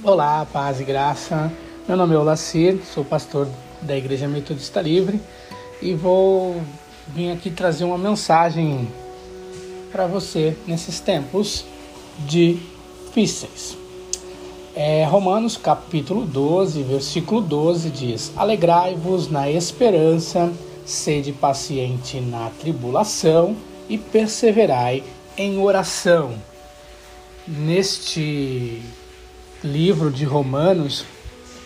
Olá, paz e graça. Meu nome é Olacir, sou pastor da Igreja Metodista Livre e vou vir aqui trazer uma mensagem para você nesses tempos difíceis. É, Romanos capítulo 12, versículo 12 diz: Alegrai-vos na esperança, sede paciente na tribulação e perseverai em oração. Neste livro de Romanos,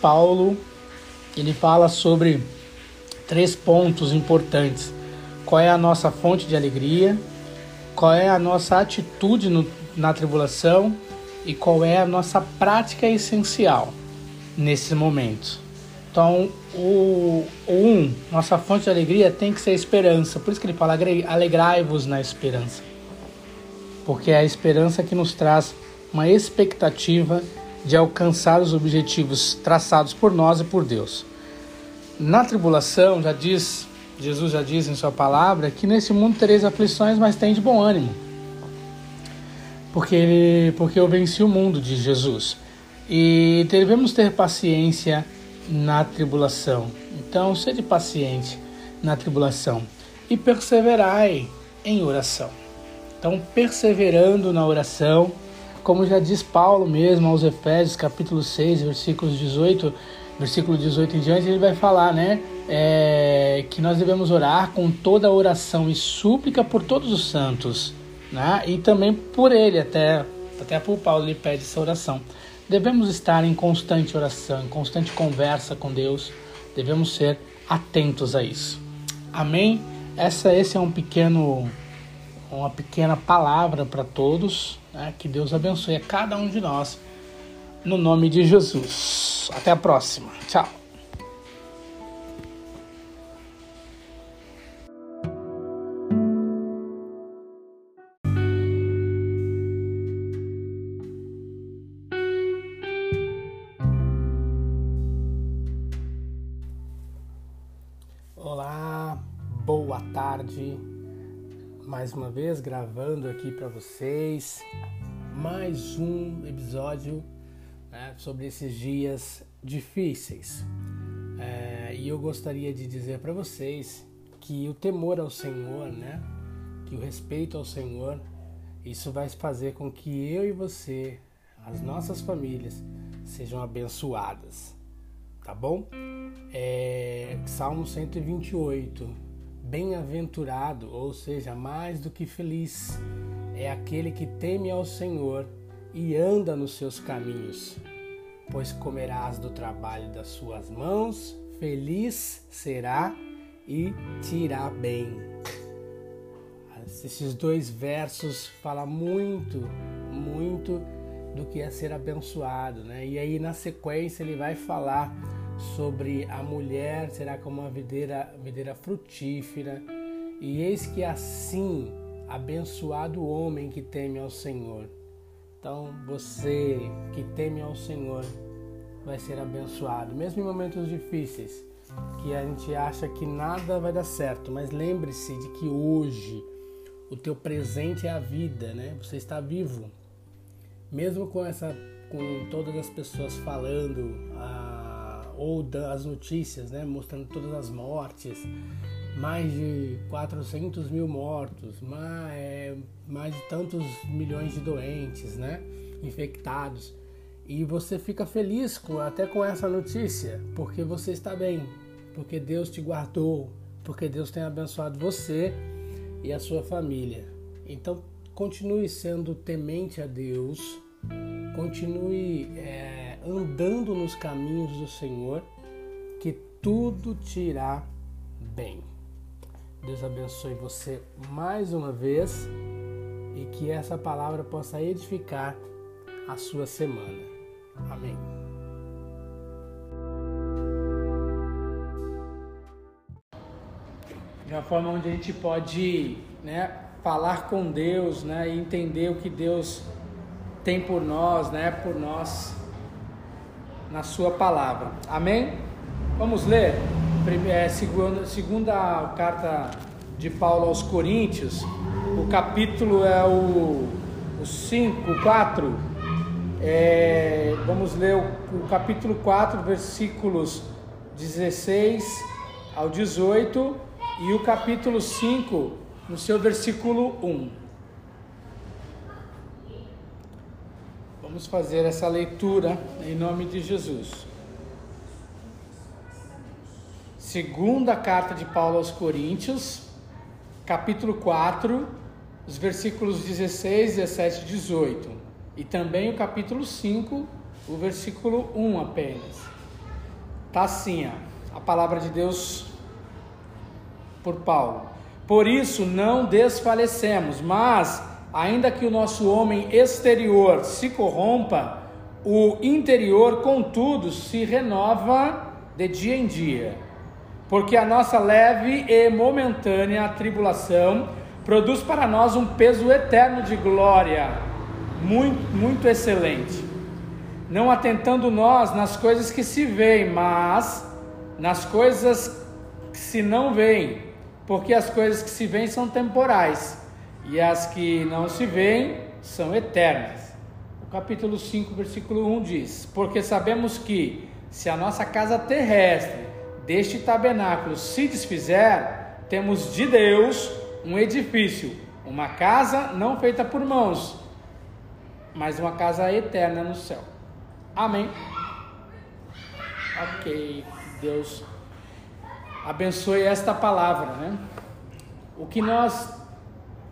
Paulo ele fala sobre três pontos importantes. Qual é a nossa fonte de alegria? Qual é a nossa atitude no, na tribulação? E qual é a nossa prática essencial nesses momentos? Então, o, o um, nossa fonte de alegria tem que ser a esperança. Por isso que ele fala: alegrai-vos na esperança. Porque é a esperança que nos traz uma expectativa de alcançar os objetivos traçados por nós e por Deus. Na tribulação, já diz, Jesus já diz em sua palavra que nesse mundo tereis aflições, mas tem de bom ânimo. Porque ele, porque eu venci o mundo, diz Jesus. E devemos ter paciência na tribulação. Então, sede paciente na tribulação e perseverai em oração. Então, perseverando na oração, como já diz Paulo mesmo aos Efésios, capítulo 6, versículos 18, versículo 18 em diante, ele vai falar, né, é, que nós devemos orar com toda oração e súplica por todos os santos, né, e também por ele, até, até por Paulo ele pede essa oração. Devemos estar em constante oração, em constante conversa com Deus, devemos ser atentos a isso. Amém? Essa, esse é um pequeno uma pequena palavra para todos. Né? Que Deus abençoe a cada um de nós. No nome de Jesus. Até a próxima. Tchau. Mais uma vez gravando aqui para vocês mais um episódio né, sobre esses dias difíceis. É, e eu gostaria de dizer para vocês que o temor ao Senhor, né, que o respeito ao Senhor, isso vai fazer com que eu e você, as nossas famílias, sejam abençoadas. Tá bom? É, Salmo 128 Bem-aventurado, ou seja, mais do que feliz, é aquele que teme ao Senhor e anda nos seus caminhos, pois comerás do trabalho das suas mãos, feliz será e te irá bem. Esses dois versos falam muito, muito do que é ser abençoado, né? E aí na sequência ele vai falar sobre a mulher será como uma videira, videira frutífera, e eis que assim abençoado o homem que teme ao Senhor. Então, você que teme ao Senhor vai ser abençoado, mesmo em momentos difíceis, que a gente acha que nada vai dar certo, mas lembre-se de que hoje o teu presente é a vida, né? Você está vivo. Mesmo com essa com todas as pessoas falando, ah, ou das notícias, né, mostrando todas as mortes, mais de 400 mil mortos, mais, é, mais de tantos milhões de doentes, né, infectados. E você fica feliz com, até com essa notícia, porque você está bem, porque Deus te guardou, porque Deus tem abençoado você e a sua família. Então, continue sendo temente a Deus, continue. É, andando nos caminhos do Senhor, que tudo te irá bem. Deus abençoe você mais uma vez e que essa palavra possa edificar a sua semana. Amém. De uma forma onde a gente pode né, falar com Deus né, e entender o que Deus tem por nós, né, por nós na sua palavra. Amém? Vamos ler é, segunda, segunda carta de Paulo aos Coríntios, o capítulo é o, o 5, 4, É, vamos ler o, o, capítulo 4, versículos 16 ao 18 e o capítulo 5, no seu versículo 1. Vamos fazer essa leitura em nome de Jesus. Segunda carta de Paulo aos Coríntios, capítulo 4, os versículos 16, 17 e 18. E também o capítulo 5, o versículo 1 apenas. Tá assim, ó, a palavra de Deus por Paulo. Por isso não desfalecemos, mas ainda que o nosso homem exterior se corrompa, o interior, contudo, se renova de dia em dia. Porque a nossa leve e momentânea tribulação produz para nós um peso eterno de glória, muito, muito excelente. Não atentando nós nas coisas que se veem, mas nas coisas que se não veem, porque as coisas que se veem são temporais e as que não se veem são eternas. O capítulo 5, versículo 1 diz: Porque sabemos que, se a nossa casa terrestre deste tabernáculo se desfizer, temos de Deus um edifício, uma casa não feita por mãos, mas uma casa eterna no céu. Amém. Ok, Deus abençoe esta palavra, né? O que nós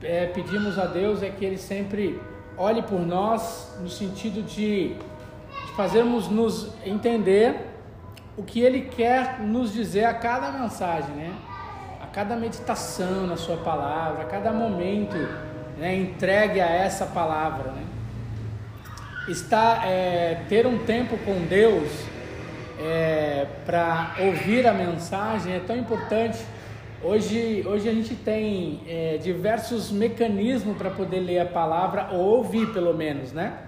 é, pedimos a Deus é que Ele sempre olhe por nós no sentido de, de fazermos nos entender o que Ele quer nos dizer a cada mensagem, né? A cada meditação na Sua palavra, a cada momento né, entregue a essa palavra, né? Está, é, ter um tempo com Deus é, para ouvir a mensagem é tão importante Hoje, hoje a gente tem é, diversos mecanismos para poder ler a palavra ou ouvir, pelo menos, né?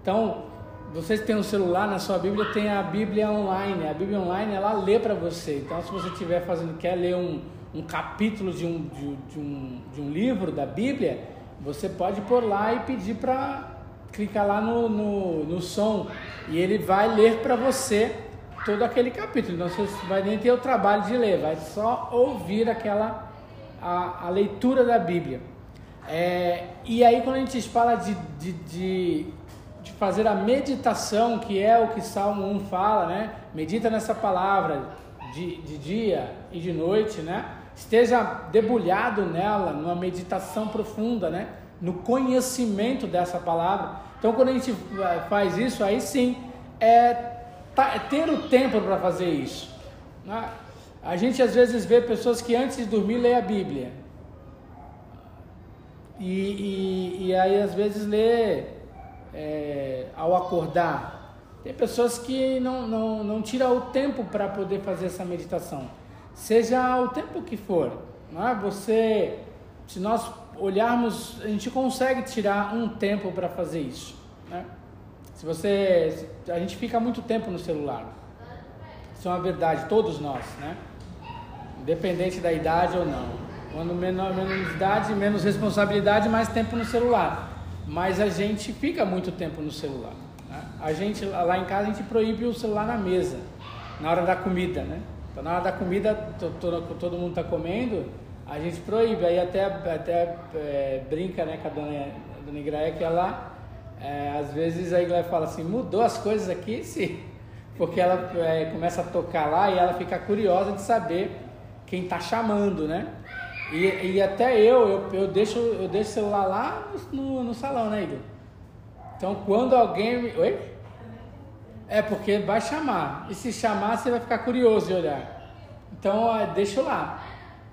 Então, vocês têm um celular na sua Bíblia, tem a Bíblia online. A Bíblia online ela lê para você. Então, se você estiver fazendo, quer ler um, um capítulo de um, de, de, um, de um livro da Bíblia, você pode pôr lá e pedir para clicar lá no, no, no som e ele vai ler para você todo aquele capítulo. Então você vai nem ter o trabalho de ler, vai só ouvir aquela a, a leitura da Bíblia. É, e aí quando a gente fala de, de, de, de, fazer a meditação, que é o que Salmo 1 fala, né? Medita nessa palavra de, de dia e de noite, né? Esteja debulhado nela, numa meditação profunda, né? No conhecimento dessa palavra. Então quando a gente faz isso, aí sim é ter o tempo para fazer isso. Né? A gente às vezes vê pessoas que antes de dormir lê a Bíblia. E, e, e aí às vezes lê é, ao acordar. Tem pessoas que não, não, não tiram o tempo para poder fazer essa meditação. Seja o tempo que for. Né? Você, se nós olharmos, a gente consegue tirar um tempo para fazer isso. Né? Se você. A gente fica muito tempo no celular. Isso é uma verdade, todos nós, né? Independente da idade ou não. Quando menor, menos idade, menos responsabilidade, mais tempo no celular. Mas a gente fica muito tempo no celular. Né? A gente, lá em casa, a gente proíbe o celular na mesa, na hora da comida, né? Então, na hora da comida, todo, todo mundo está comendo, a gente proíbe. Aí até, até é, brinca né, com a dona, dona Igraia que ela é, às vezes a Igreja fala assim, mudou as coisas aqui, sim. Porque ela é, começa a tocar lá e ela fica curiosa de saber quem está chamando, né? E, e até eu, eu, eu, deixo, eu deixo o celular lá no, no salão, né, Igor? Então quando alguém. Oi? É porque vai chamar. E se chamar, você vai ficar curioso de olhar. Então deixa lá.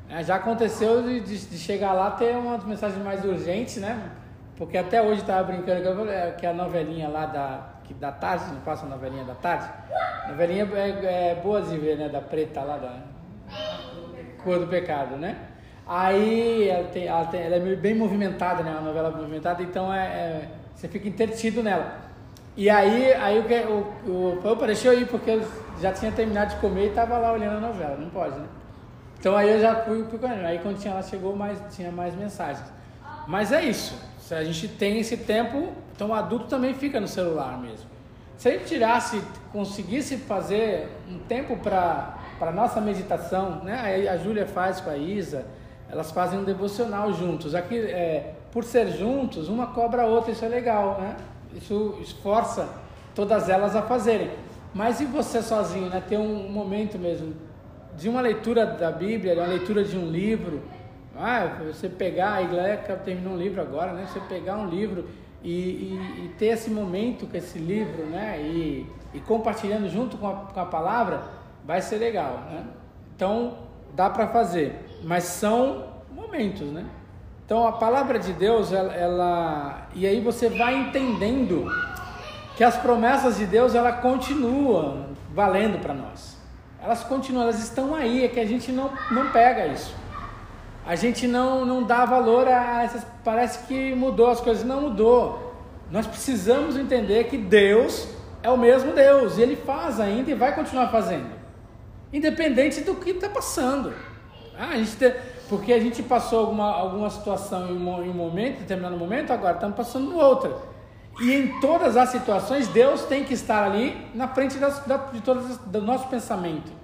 É, já aconteceu de, de, chegar lá ter umas mensagens mais urgentes, né? Porque até hoje estava brincando que a novelinha lá da, que da tarde, não passa a novelinha da tarde? Novelinha é, é de ver, né? Da preta lá da Cor do Pecado, né? Aí ela, tem, ela, tem, ela é bem movimentada, né? Uma novela movimentada, então é, é você fica entretido nela. E aí, aí o, o, o apareceu aí porque eu já tinha terminado de comer e estava lá olhando a novela, não pode, né? Então aí eu já fui, fui Aí quando tinha, ela chegou, mais, tinha mais mensagens. Mas é isso. Se a gente tem esse tempo, Então o adulto também fica no celular mesmo. Se a gente tirasse, conseguisse fazer um tempo para a nossa meditação, né? A, a Júlia faz com a Isa, elas fazem um devocional juntos. Aqui, é, por ser juntos, uma cobra a outra, isso é legal, né? Isso esforça todas elas a fazerem. Mas e você sozinho, né? Ter um momento mesmo de uma leitura da Bíblia, de uma leitura de um livro. Ah, você pegar, a Iglesia terminou um livro agora, né? Você pegar um livro e, e, e, ter esse momento com esse livro, né? E, e compartilhando junto com a, com a, palavra, vai ser legal, né? Então, dá para fazer, mas são momentos, né? Então, a palavra de Deus, ela, ela, e aí você vai entendendo que as promessas de Deus, ela continuam valendo para nós. Elas continuam, elas estão aí, é que a gente não, não pega isso a gente não, não dá valor a essas. Parece que mudou as coisas. Não mudou. Nós precisamos entender que Deus é o mesmo Deus e Ele faz ainda e vai continuar fazendo, independente do que está passando. Ah, a gente tem, porque a gente passou alguma, alguma situação em um, em um momento, em determinado momento, agora estamos passando outra. E em todas as situações, Deus tem que estar ali na frente das, da, de todas do nosso pensamento.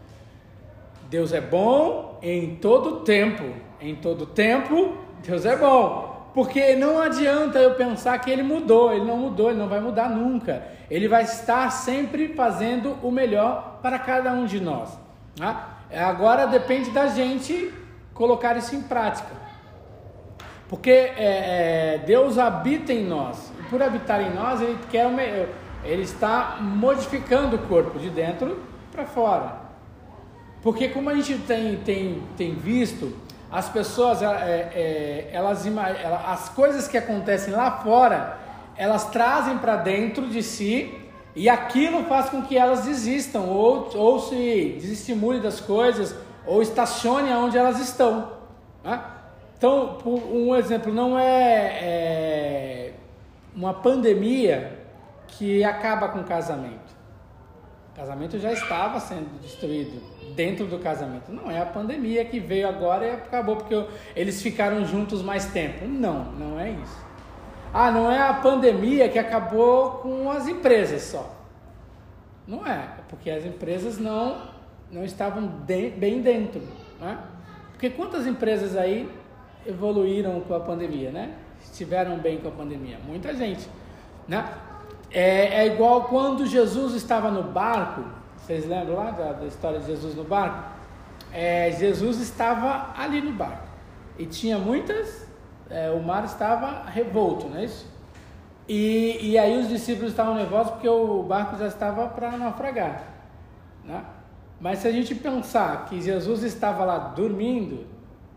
Deus é bom em todo tempo. Em todo tempo, Deus é bom. Porque não adianta eu pensar que ele mudou, ele não mudou, ele não vai mudar nunca. Ele vai estar sempre fazendo o melhor para cada um de nós. Tá? Agora depende da gente colocar isso em prática. Porque é, é, Deus habita em nós. E por habitar em nós, ele quer. Ele está modificando o corpo de dentro para fora. Porque como a gente tem, tem, tem visto, as pessoas, é, é, elas, as coisas que acontecem lá fora, elas trazem para dentro de si e aquilo faz com que elas desistam ou, ou se desestimule das coisas ou estacione onde elas estão. Né? Então, um exemplo, não é, é uma pandemia que acaba com o casamento. O casamento já estava sendo destruído dentro do casamento. Não é a pandemia que veio agora e acabou porque eles ficaram juntos mais tempo. Não, não é isso. Ah, não é a pandemia que acabou com as empresas só. Não é, porque as empresas não, não estavam de, bem dentro. Né? Porque quantas empresas aí evoluíram com a pandemia, né? Estiveram bem com a pandemia? Muita gente. Né? É, é igual quando Jesus estava no barco, vocês lembram lá da, da história de Jesus no barco? É, Jesus estava ali no barco e tinha muitas, é, o mar estava revolto, não é isso? E, e aí os discípulos estavam nervosos porque o barco já estava para naufragar. Né? Mas se a gente pensar que Jesus estava lá dormindo,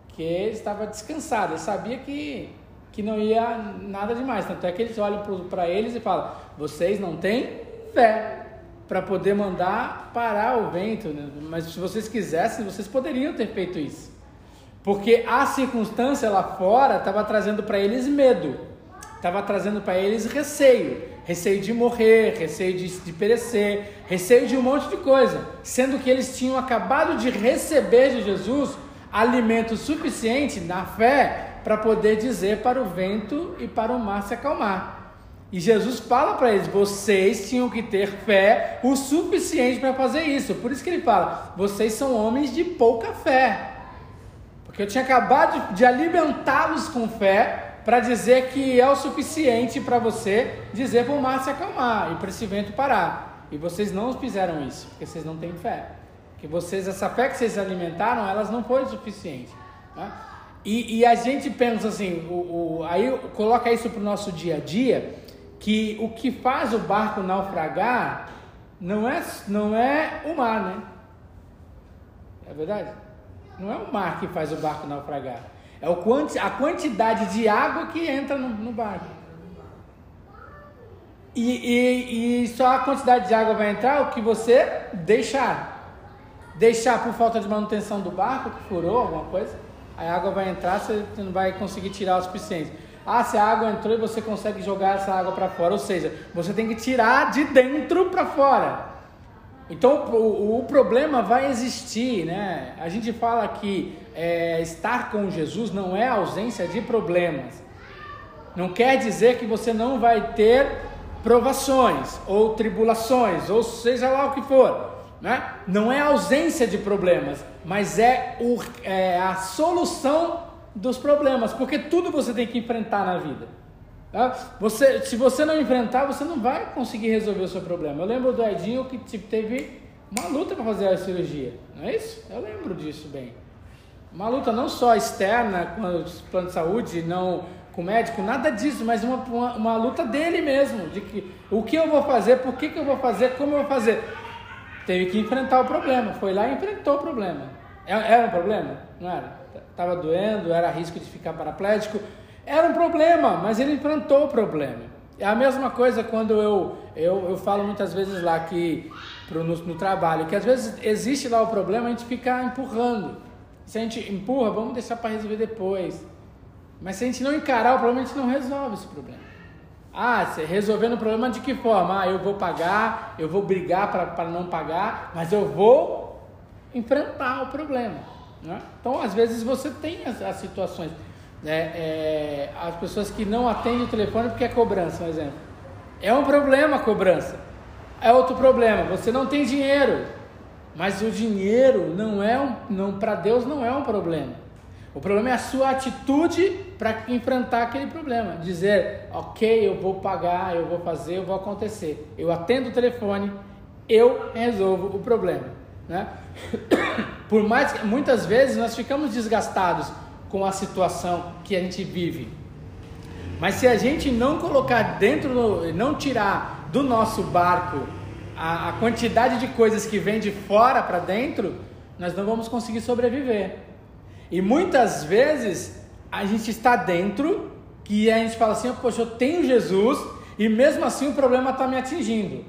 que ele estava descansado, ele sabia que que não ia nada demais. Tanto é que eles olham para eles e falam: vocês não têm fé para poder mandar parar o vento. Né? Mas se vocês quisessem, vocês poderiam ter feito isso. Porque a circunstância lá fora estava trazendo para eles medo, estava trazendo para eles receio. Receio de morrer, receio de, de perecer, receio de um monte de coisa. Sendo que eles tinham acabado de receber de Jesus alimento suficiente na fé para poder dizer para o vento e para o mar se acalmar. E Jesus fala para eles: vocês tinham que ter fé o suficiente para fazer isso. Por isso que ele fala: vocês são homens de pouca fé. Porque eu tinha acabado de, alimentá-los com fé para dizer que é o suficiente para você dizer para o mar se acalmar e para esse vento parar. E vocês não fizeram isso, porque vocês não têm fé. Que vocês, essa fé que vocês alimentaram, elas não foi suficiente. Né? E, e a gente pensa assim, o, o, aí coloca isso para o nosso dia a dia, que o que faz o barco naufragar não é, não é o mar, né? É verdade? Não é o mar que faz o barco naufragar. É o quanti, a quantidade de água que entra no, no barco. E, e, e, só a quantidade de água vai entrar o que você deixar. Deixar por falta de manutenção do barco, que furou alguma coisa a água vai entrar, você não vai conseguir tirar o suficiente. Ah, se a água entrou e você consegue jogar essa água para fora, ou seja, você tem que tirar de dentro para fora. Então o, o, problema vai existir, né? A gente fala que é, estar com Jesus não é ausência de problemas. Não quer dizer que você não vai ter provações ou tribulações, ou seja lá o que for. Né? Não é ausência de problemas, mas é, o, é a solução dos problemas, porque tudo você tem que enfrentar na vida. Tá? Você, se você não enfrentar, você não vai conseguir resolver o seu problema. Eu lembro do Edinho que tipo, teve uma luta para fazer a cirurgia, não é isso? Eu lembro disso bem. Uma luta não só externa com o plano de saúde, não com o médico, nada disso, mas uma, uma, uma, luta dele mesmo, de que o que eu vou fazer, por que, que eu vou fazer, como eu vou fazer. Teve que enfrentar o problema, foi lá e enfrentou o problema. É, era um problema? Não era? Estava doendo, era risco de ficar paraplégico. Era um problema, mas ele enfrentou o problema. É a mesma coisa quando eu, eu, eu falo muitas vezes lá que pro, no, no trabalho, que às vezes existe lá o problema, a gente fica empurrando. Se a gente empurra, vamos deixar para resolver depois. Mas se a gente não encarar o problema, a gente não resolve esse problema. Ah, resolvendo o problema de que forma? Ah, eu vou pagar, eu vou brigar para não pagar, mas eu vou enfrentar o problema. Né? Então, às vezes, você tem as, as situações. Né? É, as pessoas que não atendem o telefone porque é cobrança, por exemplo. É um problema a cobrança. É outro problema. Você não tem dinheiro. Mas o dinheiro não é um, não para Deus não é um problema. O problema é a sua atitude para enfrentar aquele problema. Dizer, ok, eu vou pagar, eu vou fazer, eu vou acontecer. Eu atendo o telefone, eu resolvo o problema. Né? Por mais que muitas vezes nós ficamos desgastados com a situação que a gente vive. Mas se a gente não colocar dentro, não tirar do nosso barco a, a quantidade de coisas que vem de fora para dentro, nós não vamos conseguir sobreviver. E muitas vezes a gente está dentro que a gente fala assim, poxa, eu tenho Jesus e mesmo assim o problema está me atingindo.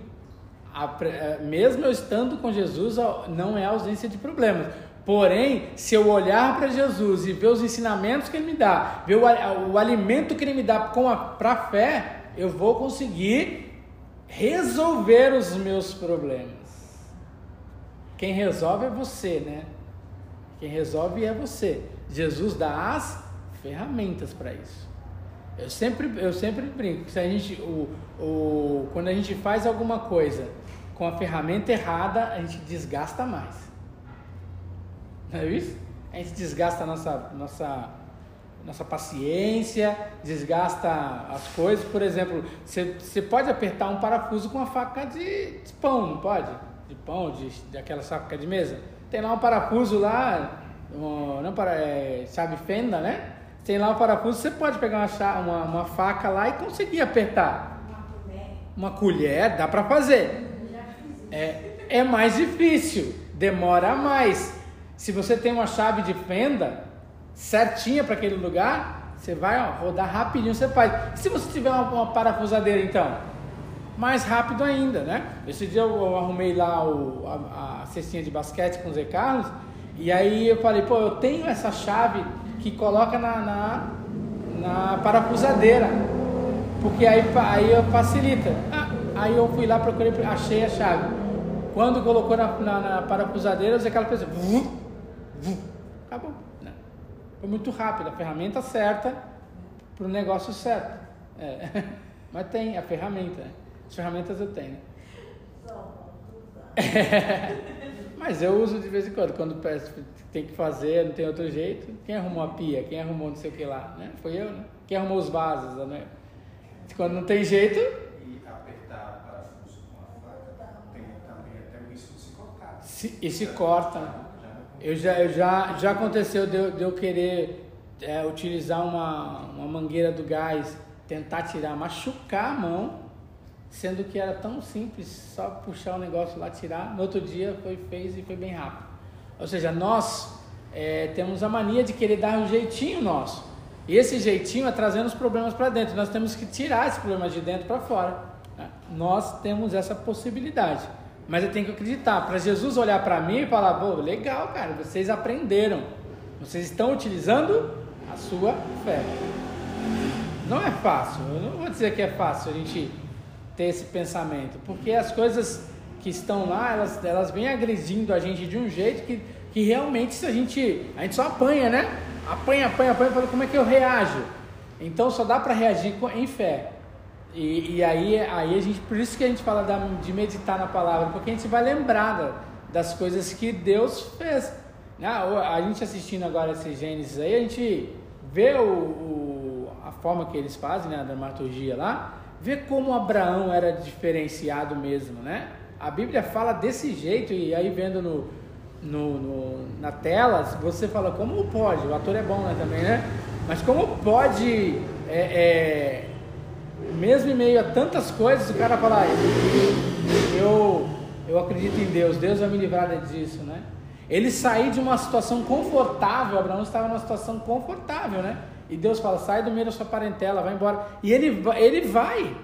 A, é, mesmo eu estando com Jesus, não é ausência de problemas. Porém, se eu olhar para Jesus e ver os ensinamentos que Ele me dá, ver o, o alimento que Ele me dá para a fé, eu vou conseguir resolver os meus problemas. Quem resolve é você, né? Quem resolve é você. Jesus dá as ferramentas para isso. Eu sempre, eu sempre brinco se a gente, o, o, quando a gente faz alguma coisa com a ferramenta errada, a gente desgasta mais. Não é isso? A gente desgasta a nossa, nossa, nossa paciência, desgasta as coisas. Por exemplo, você, pode apertar um parafuso com uma faca de, de pão, não pode? De pão, de, de aquela faca de mesa. Tem lá um parafuso lá, um, não para, é, fenda, né? Tem lá um parafuso, você pode pegar uma, uma, uma faca lá e conseguir apertar. Uma colher, dá para fazer. É, é mais difícil, demora mais. Se você tem uma chave de fenda certinha para aquele lugar, você vai ó, rodar rapidinho, você faz. E se você tiver uma, uma, parafusadeira então? Mais rápido ainda, né? Esse dia eu, eu arrumei lá o, a, a, cestinha de basquete com o Zé Carlos, e aí eu falei, pô, eu tenho essa chave que coloca na, na, na parafusadeira, porque aí, aí facilita. Ah, aí eu fui lá, procurei, achei a chave. Quando colocou na, na, na parafusadeira, o Zé Carlos fez acabou. Né? Foi muito rápido, a ferramenta certa para o negócio certo. É. Mas tem a ferramenta, né? as ferramentas eu tenho. É. Mas eu uso de vez em quando, quando peço, tem que fazer, não tem outro jeito. Quem arrumou a pia? Quem arrumou não sei o que lá? Né? Foi eu, né? Quem arrumou os vasos? Né? Quando não tem jeito. E apertar parafuso com a faca tem também até o risco de se cortar. Se, e se corta. Eu já, eu já, já aconteceu de eu, de eu querer é, utilizar uma, uma mangueira do gás, tentar tirar, machucar a mão, sendo que era tão simples, só puxar o negócio lá, tirar. No outro dia foi, fez e foi bem rápido. Ou seja, nós é, temos a mania de querer dar um jeitinho nosso. E esse jeitinho é trazendo os problemas para dentro. Nós temos que tirar esses problemas de dentro para fora. Né? Nós temos essa possibilidade. Mas eu tenho que acreditar. Para Jesus olhar para mim e falar: Pô, legal, cara, vocês aprenderam. Vocês estão utilizando a sua fé. Não é fácil. Eu não vou dizer que é fácil a gente ter esse pensamento. Porque as coisas que estão lá, elas, elas vêm agredindo a gente de um jeito que, que realmente se a gente. A gente só apanha, né? Apanha, apanha, apanha, fala como é que eu reajo. Então só dá para reagir em fé. E, e, aí, aí a gente, por isso que a gente fala da, de meditar na palavra, porque a gente vai lembrar das coisas que Deus fez. Né? A gente assistindo agora esse Gênesis aí, a gente vê o, o, a forma que eles fazem, né, a dramaturgia lá, vê como Abraão era diferenciado mesmo, né? A Bíblia fala desse jeito, e aí vendo no, no, no, na tela, você fala, como pode? O ator é bom né, também, né? Mas como pode, é, é, mesmo em meio a tantas coisas, o cara falar, eu, eu acredito em Deus, Deus vai me livrar disso, né? Ele sair de uma situação confortável, Abraão estava numa situação confortável, né? E Deus fala, sai do meio da sua parentela, vai embora. E ele, ele vai,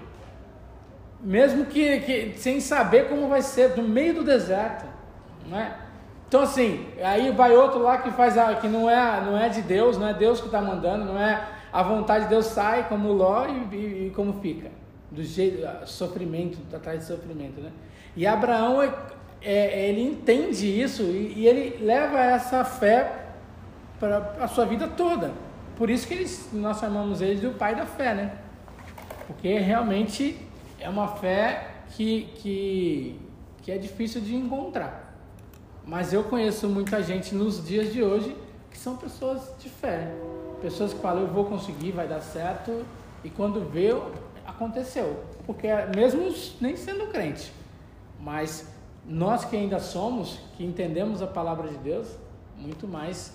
mesmo que, que sem saber como vai ser, no meio do deserto, né? Então assim, aí vai outro lá que faz a, que não é, não é de Deus, não é Deus que está mandando, não é a vontade de Deus sai como Ló e, e, e como fica, do jeito sofrimento, atrás de sofrimento, né? E Abraão é, é, ele entende isso e, e, ele leva essa fé para a sua vida toda. Por isso que eles, nós chamamos ele de o pai da fé, né? Porque realmente é uma fé que, que, que é difícil de encontrar. Mas eu conheço muita gente nos dias de hoje que são pessoas de fé. Pessoas que falam, eu vou conseguir, vai dar certo. E quando vê, aconteceu. Porque mesmo nem sendo crente. Mas nós que ainda somos, que entendemos a palavra de Deus, muito mais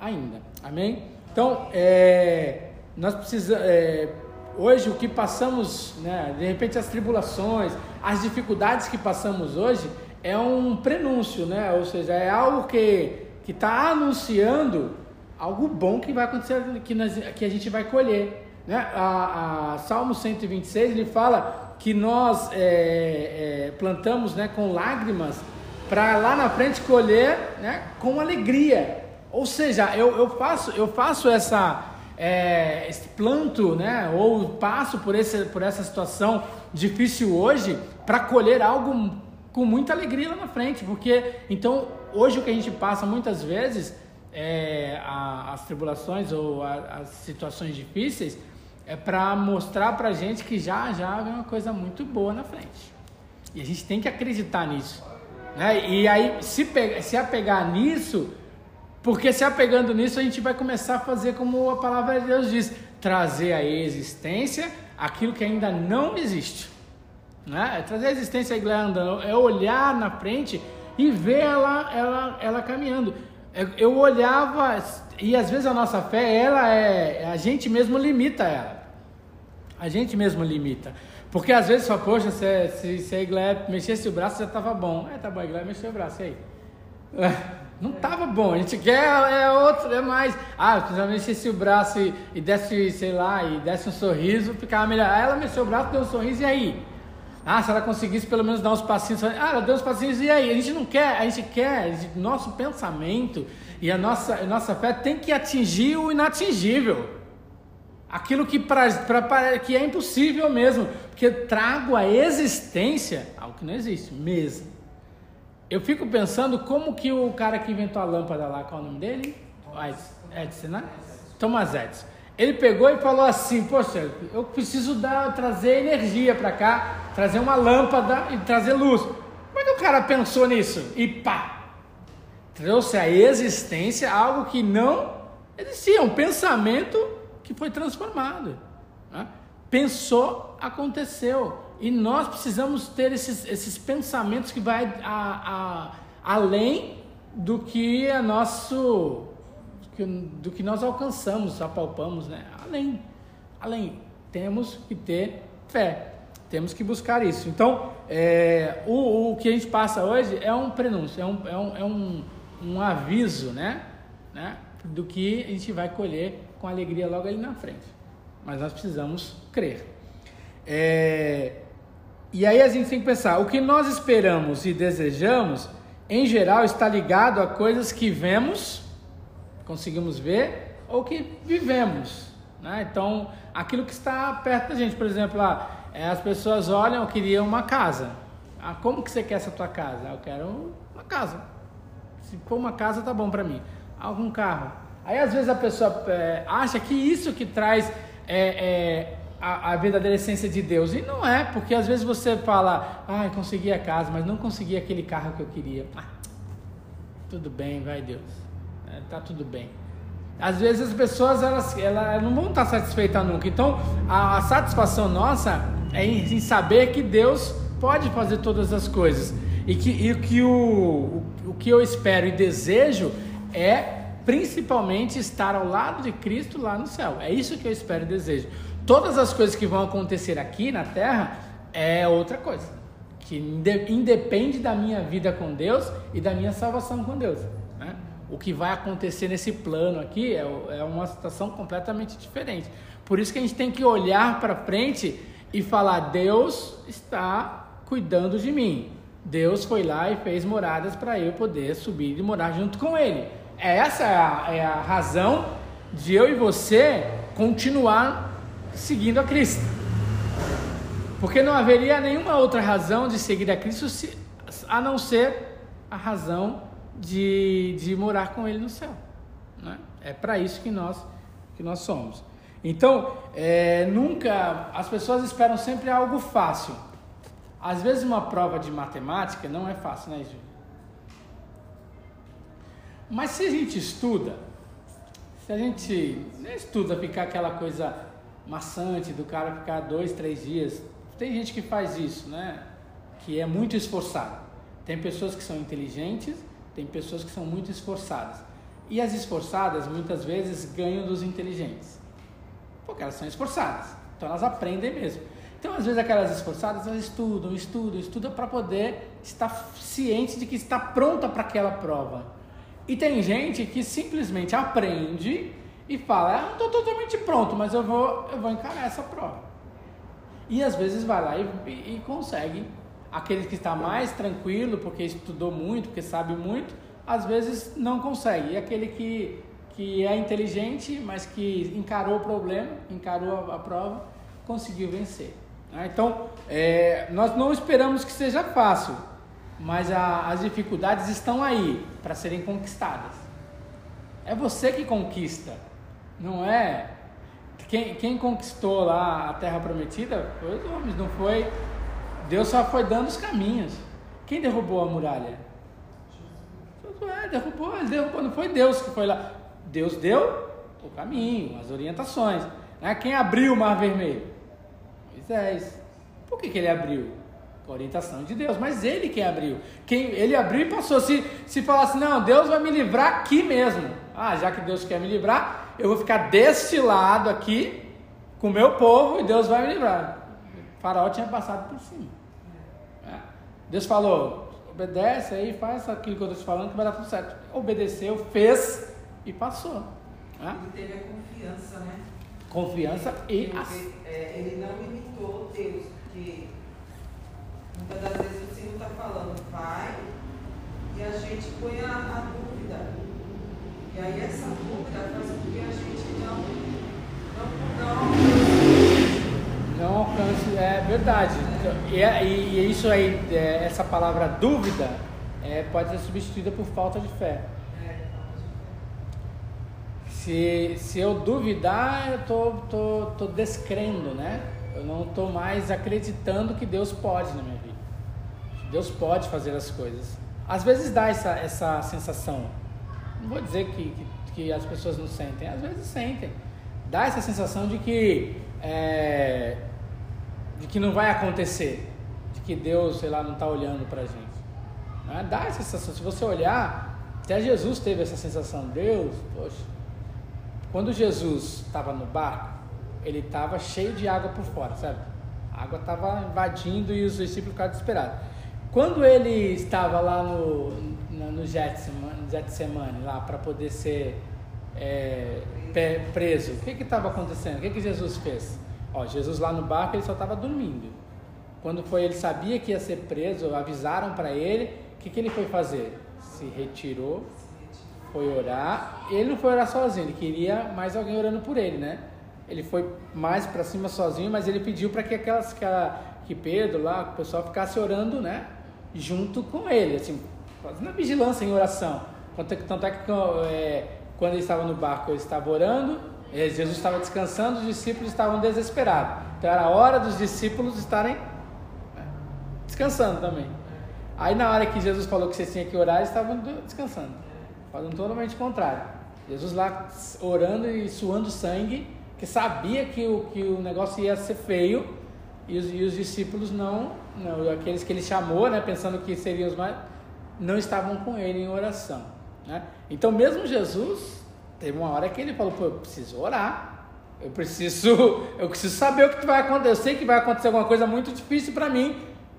ainda. Amém? Então, é, nós precisamos. É, hoje, o que passamos, né, de repente, as tribulações, as dificuldades que passamos hoje é um prenúncio, né? Ou seja, é algo que está anunciando algo bom que vai acontecer, que, nós, que a gente vai colher. Né? A, a Salmo 126 ele fala que nós é, é, plantamos né, com lágrimas para lá na frente colher né, com alegria. Ou seja, eu, eu faço eu faço essa é, esse planto, né, ou passo por, esse, por essa situação difícil hoje para colher algo com muita alegria lá na frente, porque então hoje o que a gente passa muitas vezes é, a, as tribulações ou a, as situações difíceis é para mostrar para gente que já já vem uma coisa muito boa na frente e a gente tem que acreditar nisso, né? E aí se, pegar, se apegar nisso, porque se apegando nisso a gente vai começar a fazer como a palavra de Deus diz, trazer à existência aquilo que ainda não existe. Né? É trazer a existência andando, é olhar na frente e ver ela, ela, ela caminhando. Eu olhava, e às vezes a nossa fé, ela é, a gente mesmo limita ela. A gente mesmo limita. Porque às vezes só, poxa, se, se, se a Igleia mexesse o braço já estava bom. É, tá bom, a Igleia mexeu o braço, e aí? Não estava bom, a gente quer é outro, é mais. Ah, ela mexesse o braço e, e desse, sei lá, e desse um sorriso, ficava melhor. Aí ela mexeu o braço, deu um sorriso, e aí? Ah, se ela conseguisse pelo menos dar uns passinhos, ah, ela deu uns passinhos e aí? A gente não quer, a gente quer, nosso pensamento e a nossa, a nossa fé tem que atingir o inatingível. Aquilo que, pra, pra, que é impossível mesmo, porque trago a existência algo que não existe mesmo. Eu fico pensando como que o cara que inventou a lâmpada lá, qual é o nome dele? Edison, né? Thomas Edison. Ele pegou e falou assim: Poxa, eu preciso dar, trazer energia para cá, trazer uma lâmpada e trazer luz. Como é que o cara pensou nisso? E pá! Trouxe a existência algo que não existia, um pensamento que foi transformado. Né? Pensou, aconteceu. E nós precisamos ter esses, esses pensamentos que vai a, a, além do que é nosso do que nós alcançamos, apalpamos, né? Além, além, temos que ter fé, temos que buscar isso. Então, é, o, o que a gente passa hoje é um prenúncio, é um, é um, é um, um aviso, né? né? Do que a gente vai colher com alegria logo ali na frente. Mas nós precisamos crer. É, e aí a gente tem que pensar, o que nós esperamos e desejamos, em geral, está ligado a coisas que vemos conseguimos ver ou que vivemos. Né? Então, aquilo que está perto da gente, por exemplo, lá, é, as pessoas olham, eu queria uma casa. Ah, como que você quer essa tua casa? Eu quero uma casa. Se for uma casa, tá bom para mim. Algum carro. Aí às vezes a pessoa é, acha que isso que traz é, é a, a, verdadeira essência de Deus. E não é, porque às vezes você fala, ah, consegui a casa, mas não consegui aquele carro que eu queria. Ah, tudo bem, vai Deus. É, tá tudo bem. Às vezes as pessoas elas, elas não vão estar satisfeitas nunca. Então a, a satisfação nossa é em, em, saber que Deus pode fazer todas as coisas. E que, e que o, o, o que eu espero e desejo é principalmente estar ao lado de Cristo lá no céu. É isso que eu espero e desejo. Todas as coisas que vão acontecer aqui na terra é outra coisa, que independe da minha vida com Deus e da minha salvação com Deus. Né? O que vai acontecer nesse plano aqui é, é uma situação completamente diferente. Por isso que a gente tem que olhar para frente e falar: Deus está cuidando de mim. Deus foi lá e fez moradas para eu poder subir e morar junto com Ele. Essa é a, é a razão de eu e você continuar seguindo a Cristo. Porque não haveria nenhuma outra razão de seguir a Cristo se, a não ser a razão de, de morar com Ele no céu. Né? É para isso que nós, que nós somos. Então, é, nunca, as pessoas esperam sempre algo fácil. Às vezes uma prova de matemática não é fácil, né, Gil? Mas se a gente estuda, se a gente estuda ficar aquela coisa maçante do cara ficar dois, três dias, tem gente que faz isso, né? Que é muito esforçado. Tem pessoas que são inteligentes, tem pessoas que são muito esforçadas. E as esforçadas muitas vezes ganham dos inteligentes, porque elas são esforçadas, então elas aprendem mesmo. Então, às vezes, aquelas esforçadas elas estudam, estudam, estudam para poder estar ciente de que está pronta para aquela prova. E tem gente que simplesmente aprende e fala: ah, não estou totalmente pronto, mas eu vou, eu vou encarar essa prova. E às vezes vai lá e, e, e consegue. Aquele que está mais tranquilo, porque estudou muito, porque sabe muito, às vezes não consegue. E aquele que, que é inteligente, mas que encarou o problema, encarou a, a prova, conseguiu vencer. Né? Então, é, nós não esperamos que seja fácil, mas a, as dificuldades estão aí para serem conquistadas. É você que conquista, não é? Quem, quem conquistou lá a terra prometida foi os homens, não foi? Deus só foi dando os caminhos. Quem derrubou a muralha? É, derrubou, ele derrubou, não foi Deus que foi lá. Deus deu o caminho, as orientações. Né? Quem abriu o mar vermelho? Moisés. Por que, que ele abriu? Com a orientação de Deus, mas ele quem abriu. Quem, ele abriu e passou. Se, se falasse, não, Deus vai me livrar aqui mesmo. Ah, já que Deus quer me livrar, eu vou ficar deste lado aqui com o meu povo e Deus vai me livrar. O faraó tinha passado por cima. É. Deus falou, obedece aí, faz aquilo que eu estou te falando que vai dar tudo certo. Obedeceu, fez e passou. É. Ele teve a confiança, né? Confiança e... Porque, é, ele não imitou Deus, porque Muitas das vezes o Senhor está falando, vai, e a gente põe a, a, dúvida. E aí essa dúvida faz com que a gente não, não, não, não alcance. É verdade. É. E, e, isso aí, é, essa palavra dúvida, é, pode ser substituída por falta de fé. É, se, se eu duvidar, eu tô, tô, tô descrendo, né? Eu não estou mais acreditando que Deus pode na minha vida. Deus pode fazer as coisas. Às vezes dá essa, essa sensação. Não vou dizer que, que, que as pessoas não sentem, às vezes sentem. Dá essa sensação de que, é, de que não vai acontecer. De que Deus, sei lá, não está olhando para a gente. Né? Dá essa sensação. Se você olhar, até Jesus teve essa sensação. Deus, poxa. Quando Jesus estava no barco, ele estava cheio de água por fora, sabe? A água estava invadindo e os discípulos ficaram desesperados. Quando ele estava lá no, no, Getsemane, lá para poder ser é, preso, o que estava acontecendo? O que, que Jesus fez? Ó, Jesus lá no barco ele só estava dormindo. Quando foi, ele sabia que ia ser preso, avisaram para ele, o que, que ele foi fazer? Se retirou, foi orar. Ele não foi orar sozinho, ele queria mais alguém orando por ele, né? ele foi mais para cima sozinho, mas ele pediu para que aquelas que, a, que Pedro lá, o pessoal ficasse orando, né, junto com ele, assim, fazendo a vigilância em oração. Tanto, é que é, quando ele estava no barco, ele estava orando Eh, Jesus estava descansando, os discípulos estavam desesperados. Então era a hora dos discípulos estarem eh, descansando também. Aí na hora que Jesus falou que vocês tinham que orar, eles estavam descansando. Fazendo totalmente o contrário. Jesus lá orando e suando sangue, que sabia que o, que o negócio ia ser feio, e os, e os discípulos não, não, aqueles que ele chamou, né, pensando que seriam os mais, não estavam com ele em oração. Né? Então, mesmo Jesus, teve uma hora que ele falou: Pô, eu preciso orar, eu preciso, eu preciso saber o que vai acontecer. Eu sei que vai acontecer alguma coisa muito difícil para mim.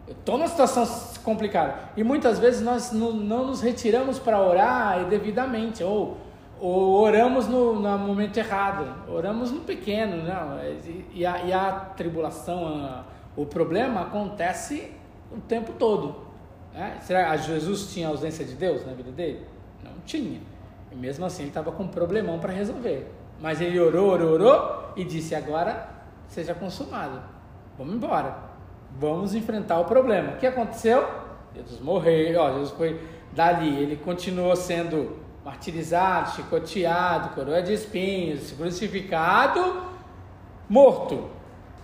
Eu estou numa situação complicada. E muitas vezes nós não, não nos retiramos para orar devidamente, ou, ou oramos no, no, momento errado, oramos no pequeno. Não, e, e, a, e a tribulação, a, o problema acontece o tempo todo. Né? Será que Jesus tinha ausência de Deus na vida dele? Não tinha. E mesmo assim ele estava com um problemão para resolver. Mas ele orou, orou, orou e disse: agora seja consumado. Vamos embora. Vamos enfrentar o problema. O que aconteceu? Jesus morreu. Ó, Jesus foi dali. Ele continuou sendo martirizado, chicoteado, coroa de espinhos, crucificado, morto.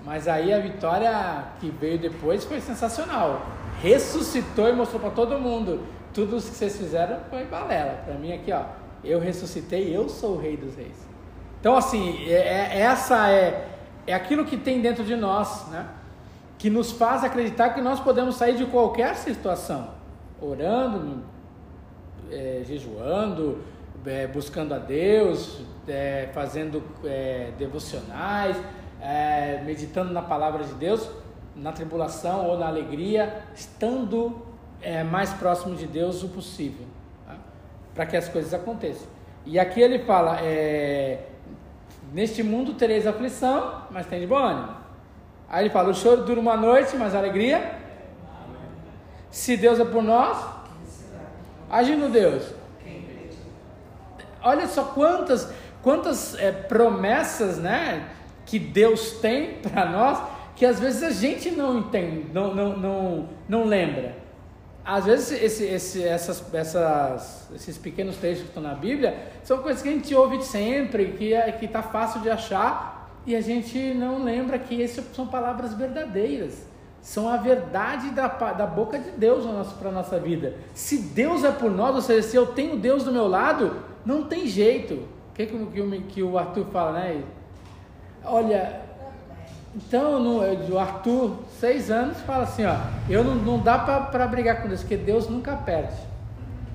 Mas aí a vitória que veio depois foi sensacional ressuscitou e mostrou para todo mundo. Tudo o que vocês fizeram foi balela. Para mim aqui, ó, eu ressuscitei, eu sou o rei dos reis. Então, assim, é, é, essa é, é aquilo que tem dentro de nós, né? Que nos faz acreditar que nós podemos sair de qualquer situação, orando, é, jejuando, é, buscando a Deus, é, fazendo é, devocionais, é, meditando na palavra de Deus, na tribulação ou na alegria, estando é, mais próximo de Deus o possível, tá? para que as coisas aconteçam. E aqui ele fala: é, Neste mundo tereis aflição, mas tem de bom ânimo. Aí ele fala: O choro dura uma noite, mas a alegria. Se Deus é por nós, agindo Deus. Olha só quantas, quantas é, promessas né, que Deus tem para nós que às vezes a gente não entende, não, não, não, não lembra. Às vezes esse, esse, essas, essas, esses pequenos textos que estão na Bíblia são coisas que a gente ouve sempre, que é, está fácil de achar, e a gente não lembra que essas são palavras verdadeiras. São a verdade da, da boca de Deus para a nossa vida. Se Deus é por nós, ou seja, se eu tenho Deus do meu lado, não tem jeito. O que, que, que, que o Arthur fala, né? Olha, então, o Arthur, seis anos, fala assim, ó, eu não, não dá para brigar com Deus, porque Deus nunca perde.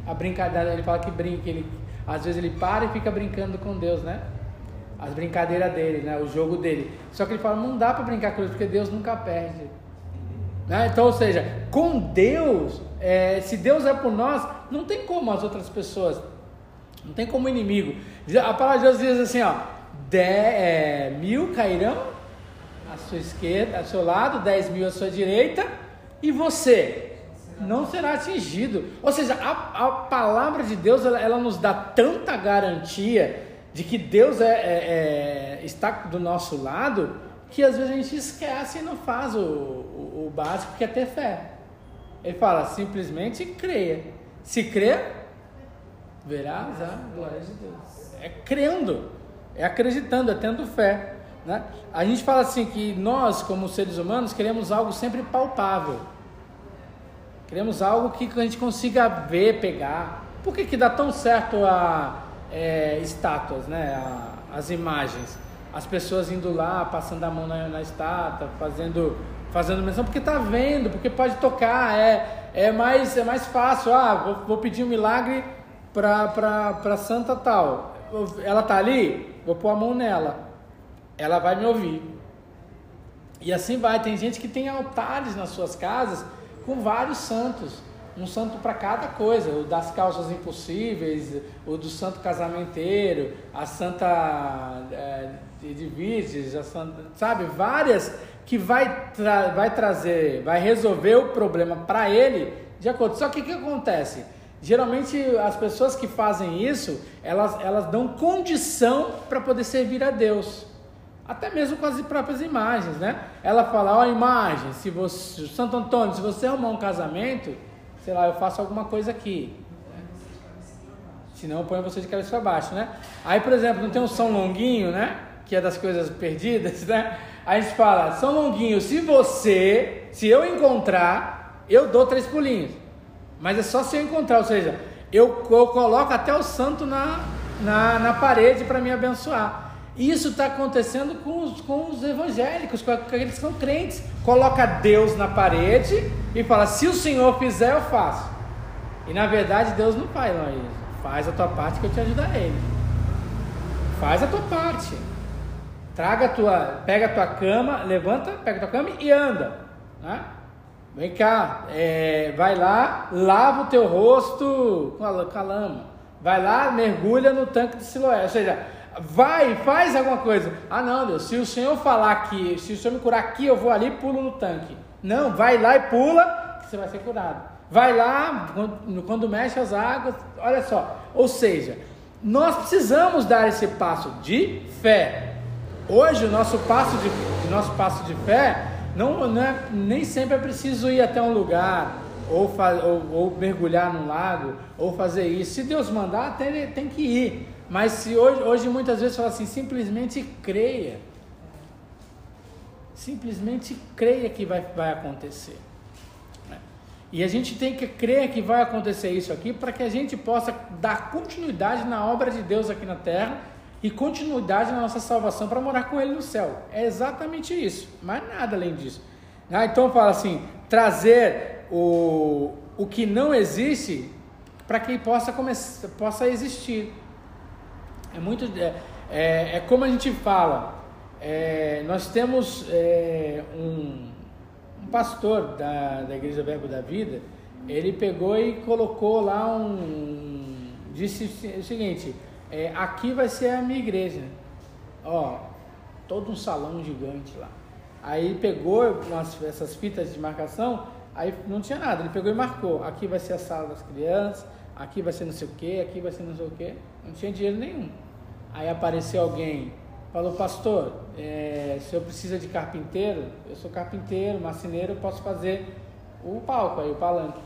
A brincadeira, ele fala que brinca, ele, às vezes ele para e fica brincando com Deus, né? As brincadeiras dele, né? O jogo dele. Só que ele fala, não dá para brincar com Deus, porque Deus nunca perde. Né? Então, ou seja, com Deus, é, se Deus é por nós, não tem como as outras pessoas, não tem como inimigo. A palavra de Deus diz assim, ó, de, é, mil cairão à sua esquerda, ao seu lado, 10 mil à sua direita, e você não será atingido. Ou seja, a, a palavra de Deus ela, ela, nos dá tanta garantia de que Deus é, é, é, está do nosso lado que às vezes a gente esquece e não faz o, o, o básico que é ter fé. Ele fala simplesmente creia. Se crer, verás a glória de Deus. É crendo, é acreditando, é tendo fé. Né? A gente fala assim que nós, como seres humanos, queremos algo sempre palpável. Queremos algo que a gente consiga ver, pegar. Por que, que dá tão certo a é, estátuas, né? A, as imagens? As pessoas indo lá, passando a mão na, na estátua, fazendo, fazendo menção, porque está vendo, porque pode tocar, é, é, mais, é mais fácil. Ah, vou, vou pedir um milagre para santa tal. Ela está ali, vou pôr a mão nela ela vai me ouvir. E assim vai. Tem gente que tem altares nas suas casas com vários santos. Um santo para cada coisa, o das calças impossíveis, o do santo casamenteiro, a santa é, de Virgens, a santa, sabe? Várias que vai, tra vai trazer, vai resolver o problema para ele de acordo. Só que o que acontece? Geralmente as pessoas que fazem isso, elas, elas dão condição para poder servir a Deus até mesmo com as próprias imagens, né? Ela fala, ó, a imagem, se você, Santo Antônio, se você arrumar um casamento, sei lá, eu faço alguma coisa aqui. Se não, eu ponho você de cabeça para baixo, né? Aí, por exemplo, não tem um São Longuinho, né? que é das coisas perdidas, né? A gente fala, São Longuinho, se você, se eu encontrar, eu dou três pulinhos. Mas é só se eu encontrar, ou seja, eu, eu coloco até o santo na, na, na parede para me abençoar. Isso está acontecendo com os, com os evangélicos, com aqueles que são crentes. Coloca Deus na parede e fala: se o Senhor fizer, eu faço. E na verdade Deus não faz não é isso. Faz a tua parte que eu te ajudarei. Faz a tua parte. Traga a tua, pega a tua cama, levanta, pega a tua cama e anda. Né? Vem cá, é, vai lá, lava o teu rosto com a, com a lama. Vai lá, mergulha no tanque de Siloé. Ou seja, vai, faz alguma coisa. Ah, não, Deus, se o Senhor falar que, se o Senhor me curar aqui, eu vou ali e pulo no tanque. Não, vai lá e pula, que você vai ser curado. Vai lá, quando, quando mexe as águas, olha só. Ou seja, nós precisamos dar esse passo de fé. Hoje o nosso passo de, o nosso passo de fé não, não é, nem sempre é preciso ir até um lugar ou, ou, ou mergulhar num lago ou fazer isso. Se Deus mandar, tem, tem que ir. Mas se hoje, hoje muitas vezes fala assim, simplesmente creia. Simplesmente creia que vai, vai acontecer. Né? E a gente tem que crer que vai acontecer isso aqui para que a gente possa dar continuidade na obra de Deus aqui na terra e continuidade na nossa salvação para morar com Ele no céu. É exatamente isso, mas nada além disso. Ah, então fala assim: trazer o, o que não existe para que possa, começar, possa existir. É muito. É, é, é como a gente fala. É, nós temos é, um, um, pastor da, da Igreja Verbo da Vida. Ele pegou e colocou lá um. Disse o seguinte: é, aqui vai ser a minha igreja. Ó, todo um salão gigante lá. Aí pegou umas, essas fitas de marcação, aí não tinha nada. Ele pegou e marcou: aqui vai ser a sala das crianças, aqui vai ser não sei o que, aqui vai ser não sei o que. Não tinha dinheiro nenhum. Aí apareceu alguém, falou, pastor, é, se eu precisa de carpinteiro, eu sou carpinteiro, marceneiro, posso fazer o palco aí, o palanque.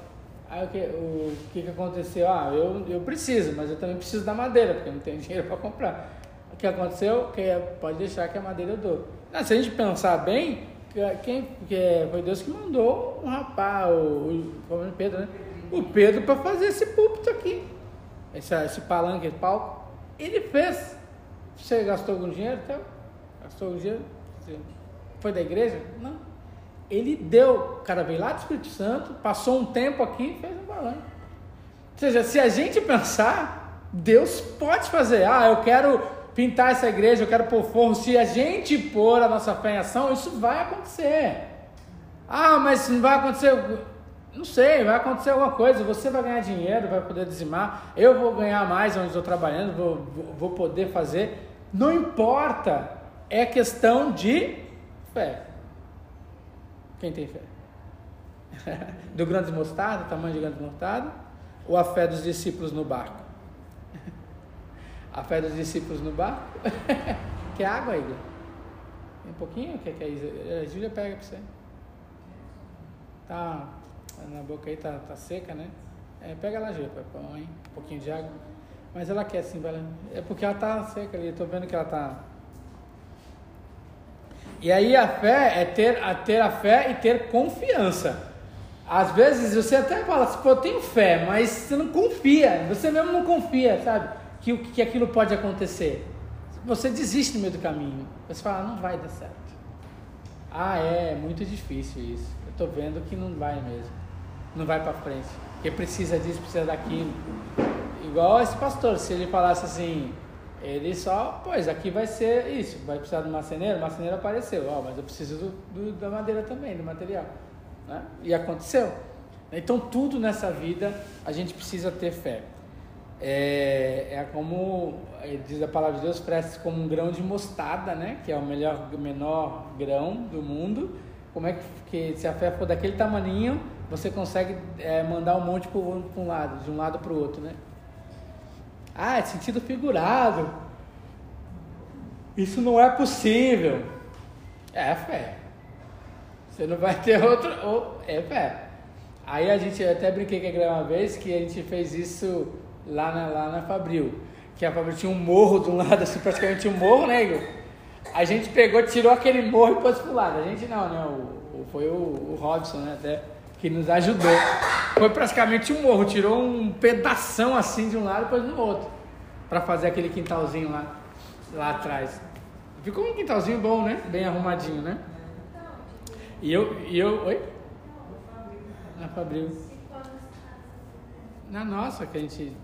Aí o que, o, que, que aconteceu? Ah, eu, eu preciso, mas eu também preciso da madeira, porque eu não tenho dinheiro para comprar. O que aconteceu? Que é, pode deixar que a madeira eu dou. Não, se a gente pensar bem, quem, que foi Deus que mandou um rapaz, o, o Pedro, né? O Pedro para fazer esse púlpito aqui, esse, esse palanque, esse palco. Ele fez. Você gastou algum dinheiro? Então? Gastou algum dinheiro? Foi da igreja? Não. Ele deu, cara veio lá do Espírito Santo, passou um tempo aqui e fez um balanço. Ou seja, se a gente pensar, Deus pode fazer. Ah, eu quero pintar essa igreja, eu quero pôr forro. Se a gente pôr a nossa fé em ação, isso vai acontecer. Ah, mas não vai acontecer. Não sei, vai acontecer alguma coisa. Você vai ganhar dinheiro, vai poder dizimar. Eu vou ganhar mais onde estou trabalhando, vou, vou poder fazer. Não importa, é questão de fé. Quem tem fé? Do grande mostarda, tamanho de grande mostarda? Ou a fé dos discípulos no barco? A fé dos discípulos no barco? Quer água? Tem um pouquinho? Quer que a Júlia pega para você? Tá na boca aí, tá, tá seca, né? É, pega lá, Júlia, põe um pouquinho de água. Mas ela quer sim, ela, é porque ela tá seca ali, eu tô vendo que ela tá. E aí a fé é ter a, ter a fé e ter confiança. Às vezes você até fala assim, eu tenho fé, mas você não confia, você mesmo não confia, sabe? Que, que aquilo pode acontecer. Você desiste no meio do caminho. Você fala, não vai dar certo. Ah, é, é muito difícil isso. Eu tô vendo que não vai mesmo. Não vai para frente. Porque precisa disso, precisa daquilo. Igual esse pastor, se ele falasse assim, ele só, pois aqui vai ser isso, vai precisar do marceneiro, o marceneiro apareceu, ó, mas eu preciso do, do, da madeira também, do material. Né? E aconteceu. Então tudo nessa vida a gente precisa ter fé. É, é como é, diz a palavra de Deus, preste como um grão de mostarda, né? Que é o melhor, menor grão do mundo. Como é que, que se a fé for daquele tamaninho, você consegue é, mandar um monte para um lado, de um lado para o outro, né? Ah, é sentido figurado. Isso não é possível. É fé. Você não vai ter outro. Ou é fé. Aí a gente eu até brinquei com a uma vez que a gente fez isso lá na, lá na Fabril. Que a Fabril tinha um morro um lado, assim, praticamente um morro, né, Igor? A gente pegou, tirou aquele morro e pôs pro lado. A gente não, né? O- foi o, o Robson, né? Até, que nos ajudou. Foi praticamente um morro, tirou um pedação assim de um lado e pôs no outro. Pra fazer aquele quintalzinho lá, lá atrás. Ficou um quintalzinho bom, né? Bem arrumadinho, né? E eu, e eu, oi? Na Fabril. Na nossa, que a gente.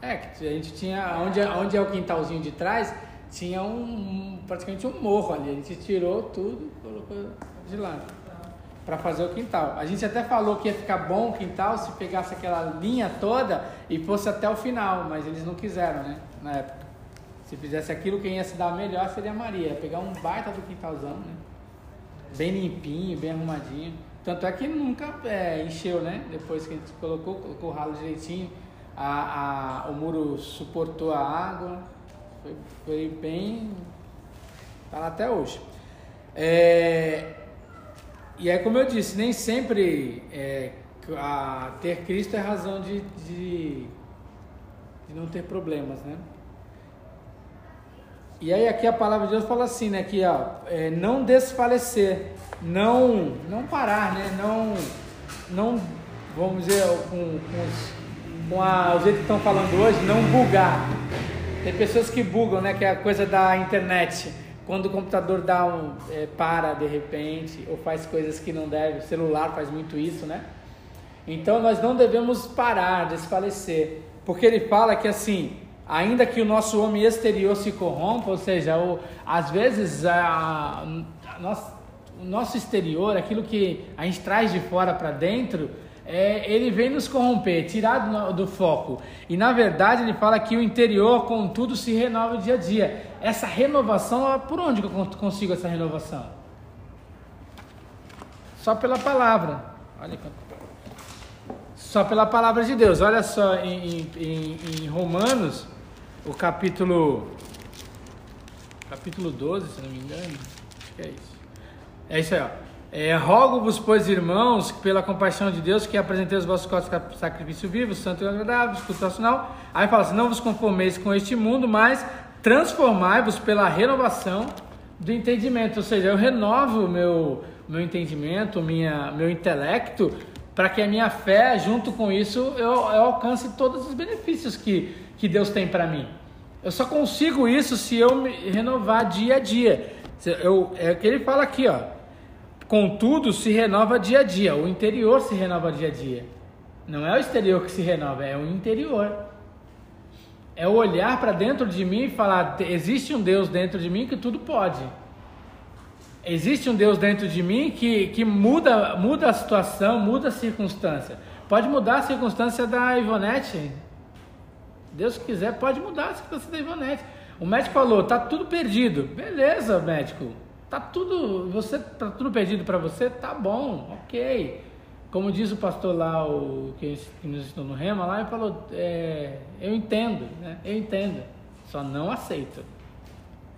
É, que a gente tinha. Onde, é- onde é o quintalzinho de trás, tinha um. praticamente um morro ali. A gente tirou tudo e colocou de lado. Pra fazer o quintal. A gente até falou que ia ficar bom o quintal se pegasse aquela linha toda e fosse até o final, mas eles não quiseram, né? Na época. Se fizesse aquilo, quem ia se dar melhor seria a Maria. Ia pegar um baita do quintalzão, né? Bem limpinho, bem arrumadinho. Tanto é que nunca é, encheu, né? Depois que a gente colocou, colocou o ralo direitinho, a, a, o muro suportou a água. Foi, foi bem. Tá lá até hoje. É, e aí, como eu disse, nem sempre é, a, ter Cristo é razão de, de, de não ter problemas, né? E aí aqui a palavra de Deus fala assim, né? Que ó, é, não desfalecer, não, não parar, né? Não, não, vamos dizer, com, com, com a, o jeito que estão falando hoje, não bugar. Tem pessoas que bugam, né? Que é a coisa da internet. Quando o computador dá um, é, para de repente, ou faz coisas que não deve, o celular faz muito isso, né? Então nós não devemos parar, desfalecer, porque ele fala que assim, ainda que o nosso homem exterior se corrompa, ou seja, o, às vezes a, a nossa- o nosso exterior, aquilo que a gente traz de fora para dentro, é, ele vem nos corromper, tirar do, do foco. E na verdade ele fala que o interior, contudo, se renova dia a dia. Essa renovação, por onde eu con- consigo essa renovação? Só pela palavra. Olha só pela palavra de Deus. Olha só em, em- em Romanos, o capítulo capítulo 12, se não me engano. Acho que é isso. É isso aí, ó. É, Rogo-vos, pois, irmãos, pela compaixão de Deus, que apresenteis os vossos corpos sacrifício vivo, santo e agradável, culto racional. Aí fala assim: não vos conformeis com este mundo, mas transformai-vos pela renovação do entendimento. Ou seja, eu renovo o meu, meu entendimento, minha, meu intelecto, para que a minha fé, junto com isso, eu, eu alcance todos os benefícios que, que Deus tem para mim. Eu só consigo isso se eu me renovar dia a dia. Eu, é o que ele fala aqui, ó. Contudo, se renova dia a dia. O interior se renova dia a dia. Não é o exterior que se renova, é o interior. É o olhar para dentro de mim e falar: existe um Deus dentro de mim que tudo pode. Existe um Deus dentro de mim que, que muda, muda a situação, muda a circunstância. Pode mudar a circunstância da Ivonete. Deus quiser, pode mudar a circunstância da Ivonete. O médico falou, tá tudo perdido. Beleza, médico. Tá tudo, você tá tudo perdido para você, tá bom, ok. Como diz o pastor lá, o que, que nos ensinou no Rema lá, ele falou, é, eu entendo, né? Eu entendo, só não aceito.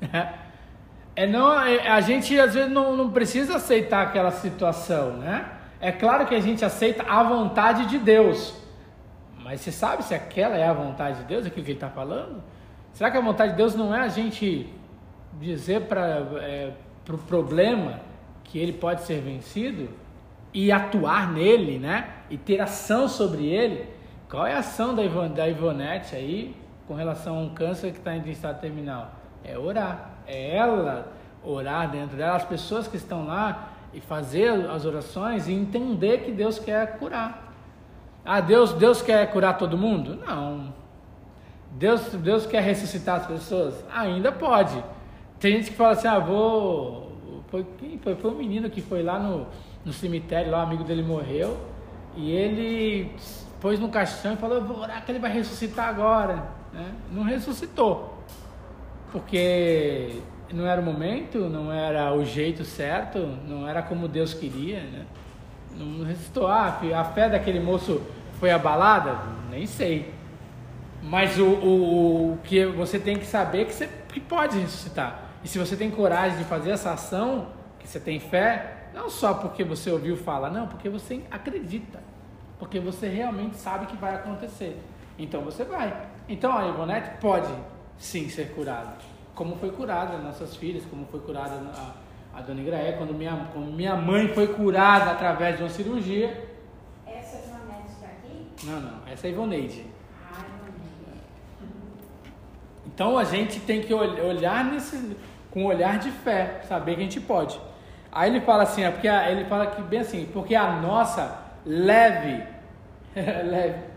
É não, é- a gente às vezes não, não precisa aceitar aquela situação, né? É claro que a gente aceita a vontade de Deus, mas você sabe se aquela é a vontade de Deus, aquilo que ele está falando? Será que a vontade de Deus não é a gente dizer para é, o pro problema que ele pode ser vencido e atuar nele, né? E ter ação sobre ele? Qual é a ação da, da Ivonete aí com relação a um câncer que está em estado terminal? É orar. É ela orar dentro dela, as pessoas que estão lá e fazer as orações e entender que Deus quer curar. Ah, Deus, Deus quer curar todo mundo? Não. Deus, Deus quer ressuscitar as pessoas? Ainda pode. Tem gente que fala assim, ah, vou. Foi, quem foi? foi um menino que foi lá no, no cemitério, lá, o amigo dele morreu, e ele pôs no caixão e falou, vou orar que ele vai ressuscitar agora. Né? Não ressuscitou. Porque não era o momento, não era o jeito certo, não era como Deus queria, né? Não ressuscitou. Ah, a fé daquele moço foi abalada? Nem sei. Mas o, o, o que você tem que saber é que você que pode ressuscitar. E se você tem coragem de fazer essa ação, que você tem fé, não só porque você ouviu falar, não, porque você acredita. Porque você realmente sabe que vai acontecer. Então você vai. Então a Ivonete pode sim ser curada. como foi curada nossas filhas, como foi curada a, a dona Igraé, quando minha, quando minha mãe foi curada através de uma cirurgia. Essa é uma médica aqui? Não, não, essa é a Ivoneide. Ah, Ivoneide. Então a gente tem que olhar nesse, com olhar de fé, saber que a gente pode. Aí ele fala assim, é porque a, ele fala que bem assim, porque a nossa leve, leve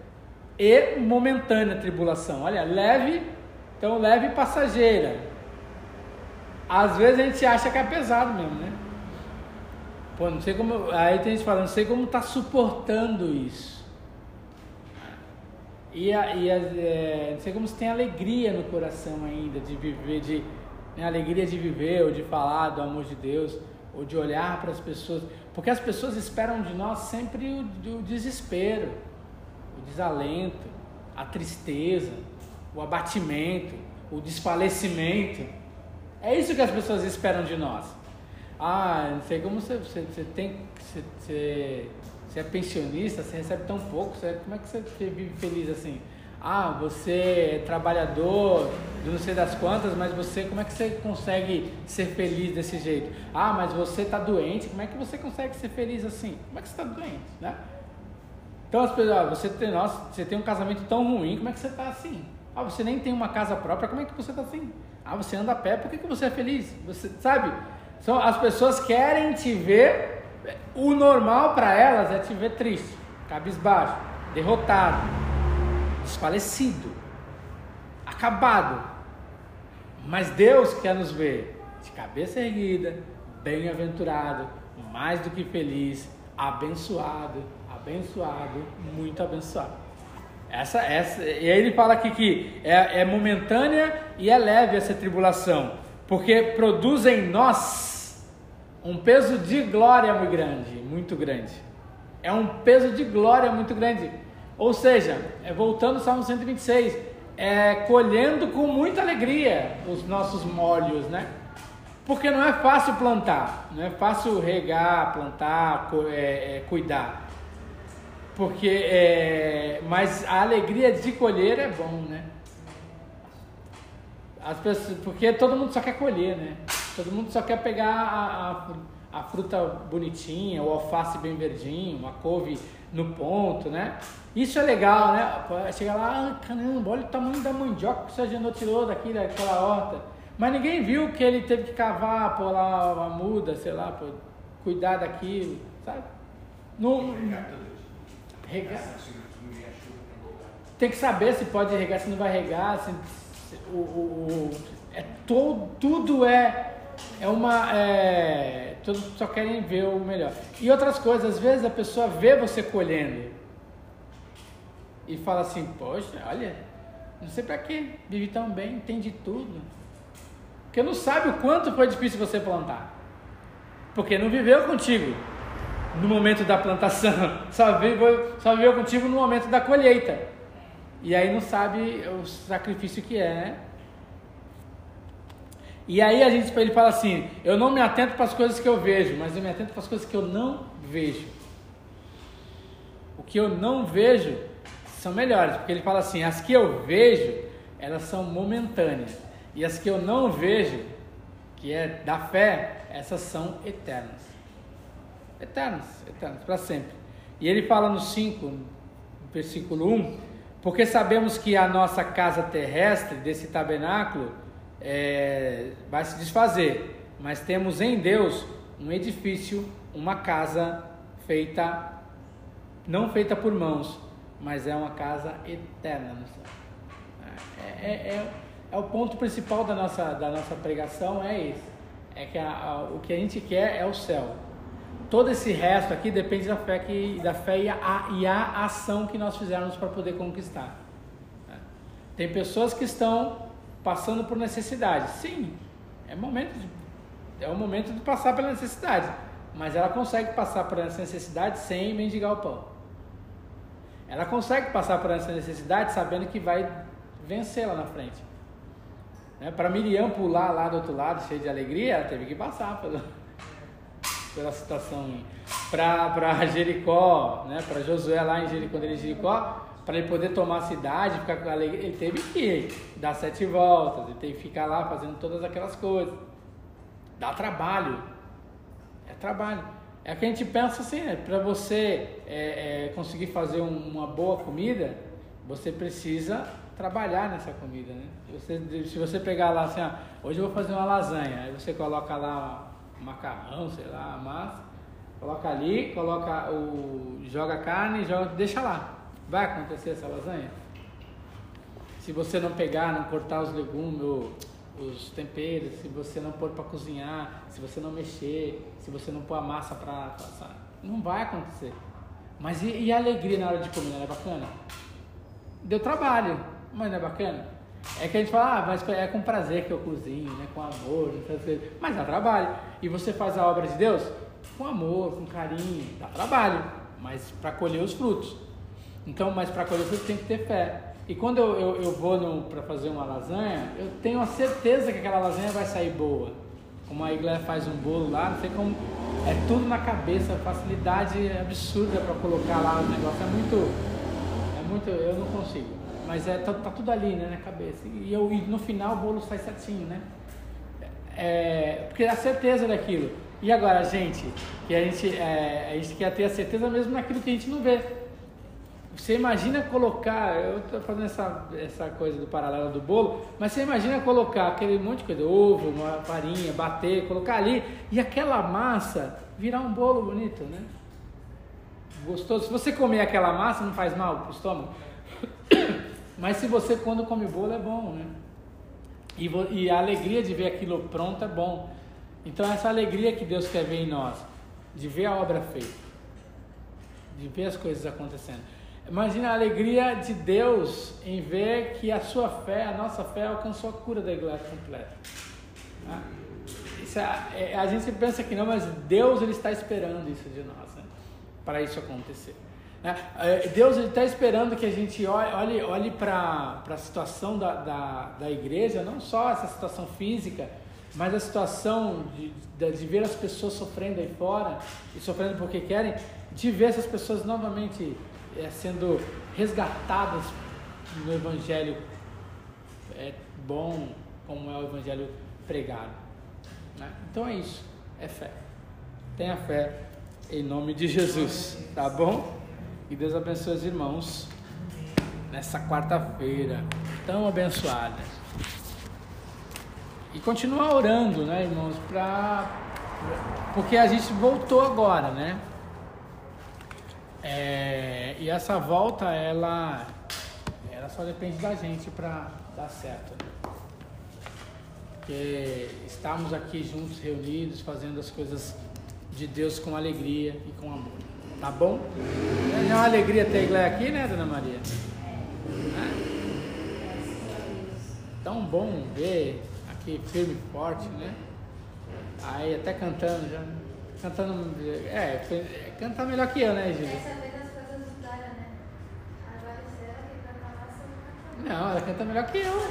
e momentânea tribulação. Olha, leve, então leve e passageira. Às vezes a gente acha que é pesado mesmo, né? Pô, não sei como. Aí tem gente falando, não sei como tá suportando isso. E, a, e a, é, não sei como você tem alegria no coração ainda de viver, de né, alegria de viver ou de falar do amor de Deus ou de olhar para as pessoas, porque as pessoas esperam de nós sempre o, o desespero, o desalento, a tristeza, o abatimento, o desfalecimento. É isso que as pessoas esperam de nós. Ah, não sei como você, você, você tem. Você, você, você, é pensionista, você recebe tão pouco, você, como é que você vive feliz assim? Ah, você é trabalhador de não sei das quantas, mas você, como é que você consegue ser feliz desse jeito? Ah, mas você está doente, como é que você consegue ser feliz assim? Como é que você está doente, né? Então as pessoas, ah, você tem, nossa, você tem um casamento tão ruim, como é que você está assim? Ah, você nem tem uma casa própria, como é que você está assim? Ah, você anda a pé, por que, que você é feliz? Você sabe? São, as pessoas querem te ver, o normal para elas é te ver triste, cabisbaixo, derrotado desfalecido, acabado. Mas Deus quer nos ver de cabeça erguida, bem-aventurado, mais do que feliz, abençoado, abençoado, muito abençoado. Essa, essa, e aí ele fala aqui que é, é momentânea e é leve essa tribulação, porque produz em nós um peso de glória muito grande, muito grande. É um peso de glória muito grande. Ou seja, é, voltando ao Salmo 126, é, colhendo com muita alegria os nossos molhos, né? Porque não é fácil plantar, não é fácil regar, plantar, é, é, cuidar. Porque, é, mas a alegria de colher é bom, né? As pessoas, porque todo mundo só quer colher, né? Todo mundo só quer pegar a, a, a fruta bonitinha, o alface bem verdinho, uma couve no ponto, né? Isso é legal, né? Chega lá, ah, caramba, olha o tamanho da mandioca que o Sargento tirou daqui, daquela horta. Mas ninguém viu que ele teve que cavar, pôr lá uma muda, sei lá, pô, cuidar daquilo, sabe? Não, regar. Tem que saber se pode regar, se não vai regar, se o, o, o, é todo, tudo é é uma é, todos só querem ver o melhor. E outras coisas, às vezes a pessoa vê você colhendo e fala assim, poxa, olha, não sei para que, vive tão bem, entende tudo. Porque não sabe o quanto foi difícil você plantar. Porque não viveu contigo no momento da plantação, só viveu, só viveu contigo no momento da colheita. E aí não sabe o sacrifício que é, né? E aí a gente ele fala assim: eu não me atento para as coisas que eu vejo, mas eu me atento para as coisas que eu não vejo. O que eu não vejo são melhores, porque ele fala assim: as que eu vejo, elas são momentâneas, e as que eu não vejo, que é da fé, essas são eternas. Eternas, eternas, para sempre. E ele fala no 5, versículo 1, porque sabemos que a nossa casa terrestre, desse tabernáculo, é, vai se desfazer, mas temos em Deus um edifício, uma casa feita, não feita por mãos, mas é uma casa eterna no céu. É, é, é, é o ponto principal da nossa, da nossa pregação, é esse. É que a, a, o que a gente quer é o céu. Todo esse resto aqui depende da fé, que, da fé e, a, e a ação que nós fizermos para poder conquistar. Tem pessoas que estão passando por necessidade. Sim, é momento de, é o momento de passar pela necessidade. Mas ela consegue passar por essa necessidade sem mendigar o pão. Ela consegue passar por essa necessidade sabendo que vai vencer lá na frente. Né? Para Miriam pular lá do outro lado, cheia de alegria, ela teve que passar pela, pela situação. Para Jericó, né? para Josué lá em Jericó, quando ele Jericó, para ele poder tomar a cidade, ficar com alegria, ele teve que dar sete voltas, ele teve que ficar lá fazendo todas aquelas coisas. Dá trabalho. É trabalho. É que a gente pensa assim, né? Para você é, é, conseguir fazer um- uma boa comida, você precisa trabalhar nessa comida, né? Você, se você pegar lá assim, ah, hoje eu vou fazer uma lasanha, aí você coloca lá macarrão, sei lá, massa, coloca ali, coloca o, joga carne, joga, deixa lá. Vai acontecer essa lasanha? Se você não pegar, não cortar os legumes, os temperos, se você não pôr para cozinhar, se você não mexer, se você não pôr a massa para passar, não vai acontecer. Mas e, e a alegria na hora de comer, não é bacana? Deu trabalho, mas não é bacana? É que a gente fala, ah, mas é com prazer que eu cozinho, né? com amor, mas dá trabalho. E você faz a obra de Deus com amor, com carinho, dá trabalho, mas para colher os frutos. Então, mas para colher os frutos tem que ter fé. E quando eu, eu, eu vou para fazer uma lasanha, eu tenho a certeza que aquela lasanha vai sair boa. Como a Iglesia faz um bolo lá, não sei como. É tudo na cabeça, facilidade absurda para colocar lá o negócio. É muito. É muito. Eu não consigo. Mas é, tá, tá tudo ali, né, na cabeça. E, eu, e no final o bolo sai certinho, né? É, porque é a certeza daquilo. E agora, gente, que a gente, é, a gente quer ter a certeza mesmo naquilo que a gente não vê. Você imagina colocar, eu estou fazendo essa, essa coisa do paralelo do bolo, mas você imagina colocar aquele monte de coisa, ovo, uma farinha, bater, colocar ali e aquela massa virar um bolo bonito, né? Gostoso. Se você comer aquela massa, não faz mal para o estômago. Mas se você, quando come bolo, é bom, né? E, e a alegria de ver aquilo pronto é bom. Então, essa alegria que Deus quer ver em nós, de ver a obra feita, de ver as coisas acontecendo. Imagina a alegria de Deus em ver que a sua fé, a nossa fé, alcançou a cura da igreja completa. Isso é- a gente pensa que não, mas Deus ele está esperando isso de nós, né? para isso acontecer. né? É, Deus está esperando que a gente olhe, olhe, para a situação da, da, da igreja, não só essa situação física, mas a situação de, de, de ver as pessoas sofrendo aí fora e sofrendo porque querem, de ver essas pessoas novamente é, sendo resgatadas no Evangelho é, bom, como é o Evangelho pregado. né? Então é isso, é fé. Tenha fé em nome de Jesus, tá bom? E Deus abençoe os irmãos nessa quarta-feira tão abençoada. E continuar orando, né, irmãos, pra, porque a gente voltou agora, né? É, e essa volta, ela, ela só depende da gente para dar certo. Né? Porque estamos aqui juntos, reunidos, fazendo as coisas de Deus com alegria e com amor. Tá bom? É uma alegria ter a igreja aqui, né, Dona Maria? É. Tão bom ver aqui firme e forte, né? Aí até cantando já. Cantando. É, foi- cantar melhor que eu, né, Júlia? Né? Sobre Não, ela canta melhor que eu.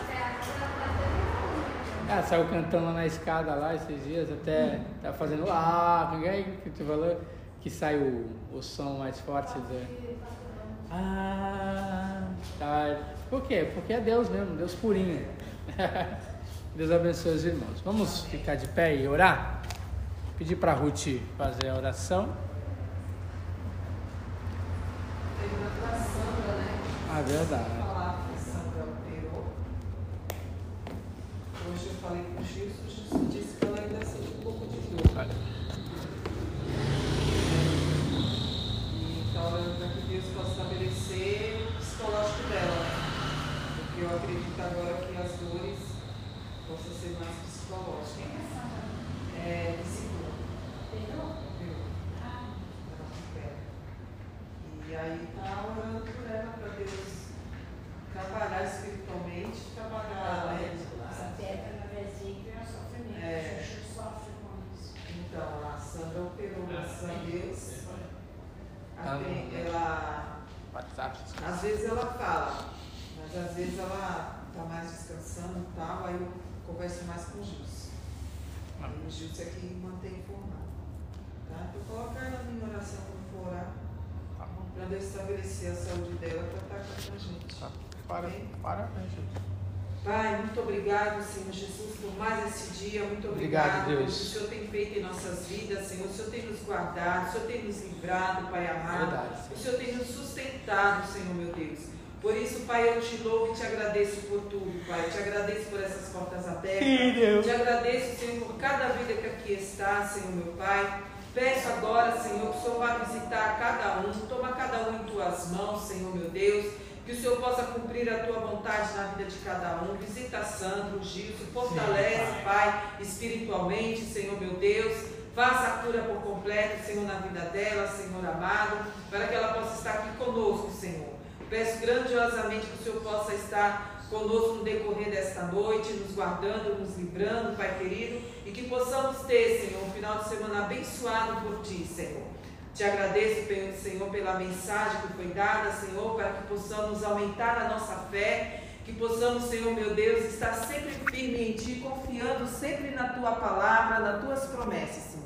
Ela saiu cantando na escada lá esses dias, até tá fazendo ah, ninguém que tu falou que sai o, o som mais forte do. Ah, tá. Por quê? Porque é Deus mesmo, Deus purinho. Deus abençoe os irmãos. Vamos ficar de pé e orar? Pedir para Ruth fazer a oração. Terminando com a Sandra, né? Ah, verdade. falar que a Sandra operou. Hoje eu falei com o Gilson disse que ela ainda sente um pouco de dor. Olha. E está orando para que Deus possa estabelecer o psicológico dela. Porque eu acredito agora que as dores possam ser mais psicológicas. É, psicólogo. Operou. Ela recupera. E aí está orando por ela para Deus trabalhar espiritualmente, trabalhar né? Essa pedra na vesícula é um sofrimento. É. O Chuchu sofre com isso. Então, a Sandra operou, graças a Deus. Ah, Até não. ela, WhatsApp. às vezes ela fala, mas às vezes ela está mais descansando e tal, aí eu converso mais com o Gilson. Ah. E o Gilson é que mantém informado. Tá? Então coloca ela em oração quando for orar, Tá bom. para Manda eu estabelecer a saúde dela para estar com a gente. Tá. Para, parabéns, Jesus. Pai, muito obrigado, Senhor Jesus, por mais esse dia. Muito Obrigado, obrigado, Deus. pelo que o Senhor tem feito em nossas vidas, Senhor. O Senhor tem nos guardado, o Senhor tem nos livrado, Pai amado. Verdade. O Senhor tem nos sustentado, Senhor meu Deus. Por isso, Pai, eu te louvo e te agradeço por tudo, Pai. Te agradeço por essas portas abertas. Sim, Deus. Te agradeço, Senhor, por cada vida que aqui está, Senhor meu Pai. Peço agora, Senhor, que o Senhor vá visitar cada um, toma cada um em tuas mãos, Senhor meu Deus. Que o Senhor possa cumprir a tua vontade na vida de cada um. Visita Sandro, Gilson, fortalece, Sim, Pai, espiritualmente, Senhor meu Deus. Faça a cura por completo, Senhor, na vida dela, Senhor amado, para que ela possa estar aqui conosco, Senhor. Peço grandiosamente que o Senhor possa estar conosco no decorrer desta noite, nos guardando, nos livrando, Pai querido, que possamos ter, Senhor, um final de semana abençoado por Ti, Senhor. Te agradeço, Senhor, pela mensagem que foi dada, Senhor, para que possamos aumentar a nossa fé, que possamos, Senhor meu Deus, estar sempre firme em Ti, confiando sempre na Tua palavra, nas Tuas promessas, Senhor.